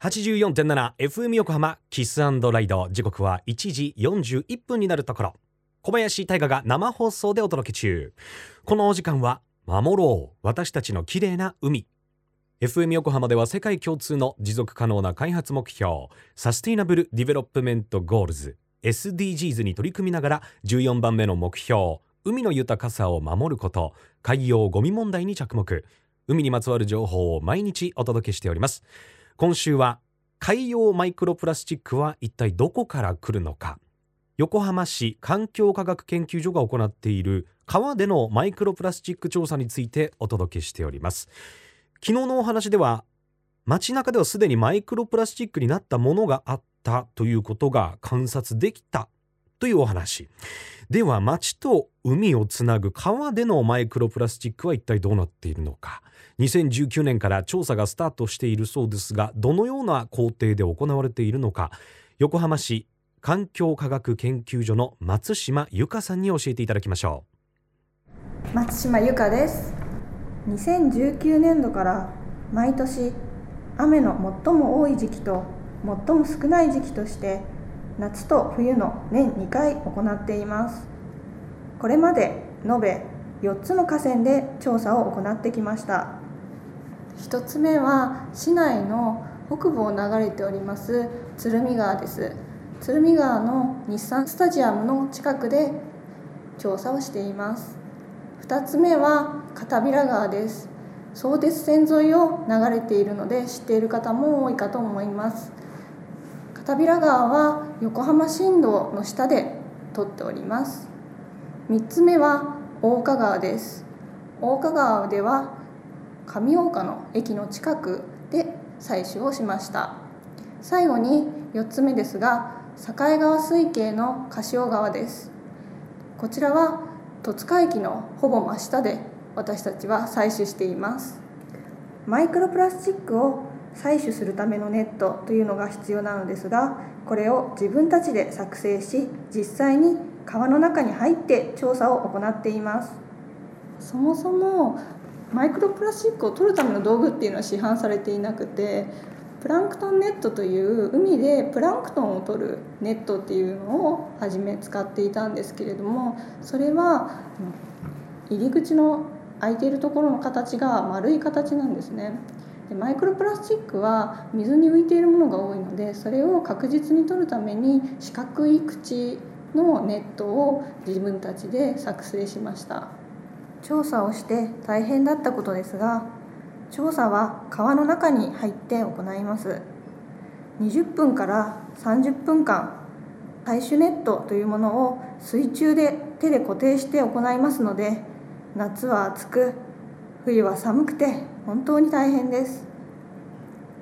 84.7FM 横浜 Kiss & Ride 時刻は1時41分になるところ。小林大賀が生放送でお届け中。このお時間は守ろう。私たちの綺麗な海。FM 横浜では世界共通の持続可能な開発目標。 Sustainable Development Goals。SDGs に取り組みながら14番目の目標。海の豊かさを守ること。海洋ゴミ問題に着目。海にまつわる情報を毎日お届けしております。今週は海洋マイクロプラスチックは一体どこから来るのか。横浜市環境科学研究所が行っている川でのマイクロプラスチック調査についてお届けしております。昨日のお話では街中ではすでにマイクロプラスチックになったものがあったということが観察できたというお話。では街と海をつなぐ川でのマイクロプラスチックは一体どうなっているのか。2019年から調査がスタートしているそうですがどのような工程で行われているのか。横浜市環境科学研究所の松島由香さんに教えていただきましょう。松島由香です。2019年度から毎年雨の最も多い時期と最も少ない時期として夏と冬の年2回行っています。これまで延べ4つの河川で調査を行ってきました。1つ目は市内の北部を流れております鶴見川です。鶴見川の日産スタジアムの近くで調査をしています。2つ目は片平川です。相鉄線沿いを流れているので知っている方も多いかと思います。片平川は横浜新道の下で通っております。3つ目は大岡川です。大岡川では上大岡の駅の近くで採取をしました。最後に4つ目ですが境川水系の柏川です。こちらは戸塚駅のほぼ真下で私たちは採取しています。マイクロプラスチックを採取するためのネットというのが必要なのですがこれを自分たちで作成し実際に川の中に入って調査を行っています。そもそもマイクロプラスチックを取るための道具っていうのは市販されていなくてプランクトンネットという海でプランクトンを取るネットっていうのを初め使っていたんですけれどもそれは入り口の開いているところの形が丸い形なんですね。でマイクロプラスチックは水に浮いているものが多いのでそれを確実に取るために四角い口のネットを自分たちで作成しました。調査をして大変だったことですが調査は川の中に入って行います。20分から30分間採取ネットというものを水中で手で固定して行いますので夏は暑く冬は寒くて本当に大変です。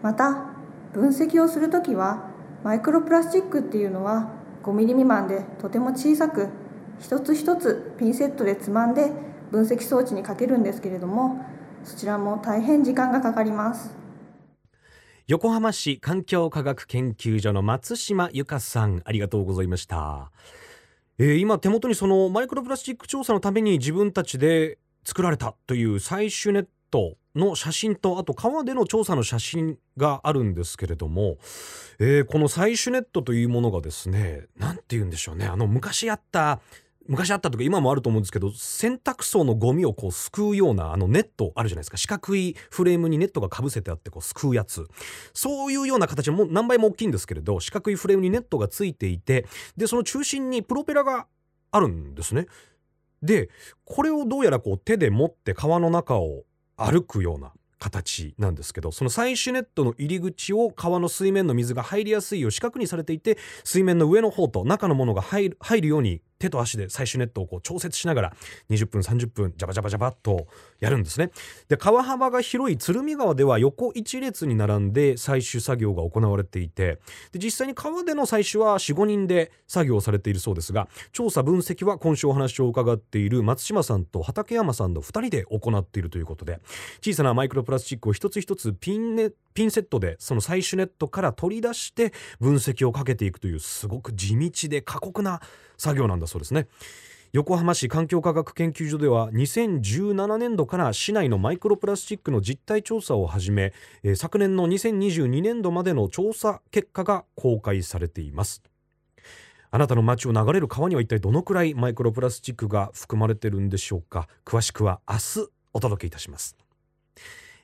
また分析をする時はマイクロプラスチックっていうのは5ミリ未満でとても小さく一つ一つピンセットでつまんで分析装置にかけるんですけれどもそちらも大変時間がかかります。横浜市環境科学研究所の松島由香さんありがとうございました、えー、今手元にそのマイクロプラスチック調査のために自分たちで作られたという採取ネット。の写真とあと川での調査の写真があるんですけれども、えー、この採取ネットというものがですね何て言うんでしょうね。あの昔あった昔あったとか今もあると思うんですけど洗濯槽のゴミをこうすくうようなあのネットあるじゃないですか。四角いフレームにネットがかぶせてあってこうすくうやつ。そういうような形も何倍も大きいんですけれど四角いフレームにネットがついていてでその中心にプロペラがあるんですね。でこれをどうやらこう手で持って川の中を歩くような形なんですけどその採取ネットの入り口を川の水面の水が入りやすいよう四角にされていて水面の上の方と中のものが入る入るように手と足で採取ネットをこう調節しながら20分30分ジャバジャバジャバっとやるんですね。で川幅が広い鶴見川では横一列に並んで採取作業が行われていてで実際に川での採取は45人で作業されているそうですが調査分析は今週お話を伺っている松島さんと畠山さんの2人で行っているということで小さなマイクロプラスチックを一つ一つピンネットピンセットでその採取ネットから取り出して分析をかけていくというすごく地道で過酷な作業なんだそうですね。横浜市環境科学研究所では2017年度から市内のマイクロプラスチックの実態調査を始め、えー昨年の2022年度までの調査結果が公開されています。あなたの街を流れる川には一体どのくらいマイクロプラスチックが含まれてるんでしょうか。詳しくは明日お届けいたします。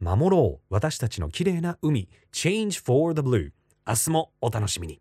守ろう。私たちの綺麗な海。Change for the Blue 明日もお楽しみに。